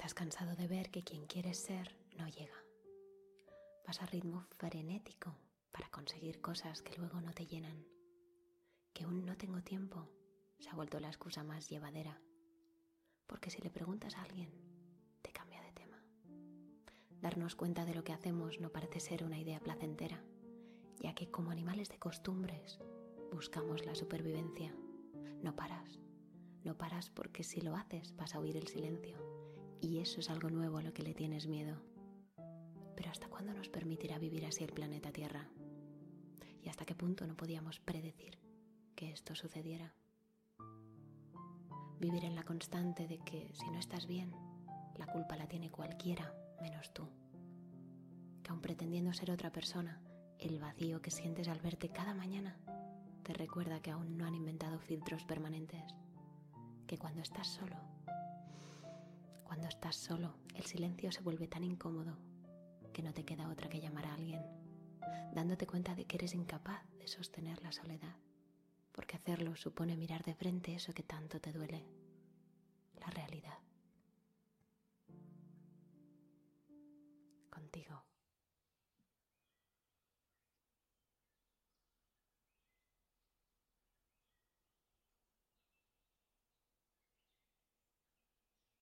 Estás cansado de ver que quien quieres ser no llega. Vas a ritmo frenético para conseguir cosas que luego no te llenan. Que aún no tengo tiempo se ha vuelto la excusa más llevadera. Porque si le preguntas a alguien, te cambia de tema. Darnos cuenta de lo que hacemos no parece ser una idea placentera, ya que como animales de costumbres buscamos la supervivencia. No paras, no paras porque si lo haces vas a oír el silencio y eso es algo nuevo a lo que le tienes miedo. Pero ¿hasta cuándo nos permitirá vivir así el planeta Tierra? ¿Y hasta qué punto no podíamos predecir que esto sucediera? Vivir en la constante de que si no estás bien, la culpa la tiene cualquiera menos tú. Que aun pretendiendo ser otra persona, el vacío que sientes al verte cada mañana te recuerda que aún no han inventado filtros permanentes. Que cuando estás solo, cuando estás solo, el silencio se vuelve tan incómodo que no te queda otra que llamar a alguien, dándote cuenta de que eres incapaz de sostener la soledad, porque hacerlo supone mirar de frente eso que tanto te duele, la realidad. Contigo.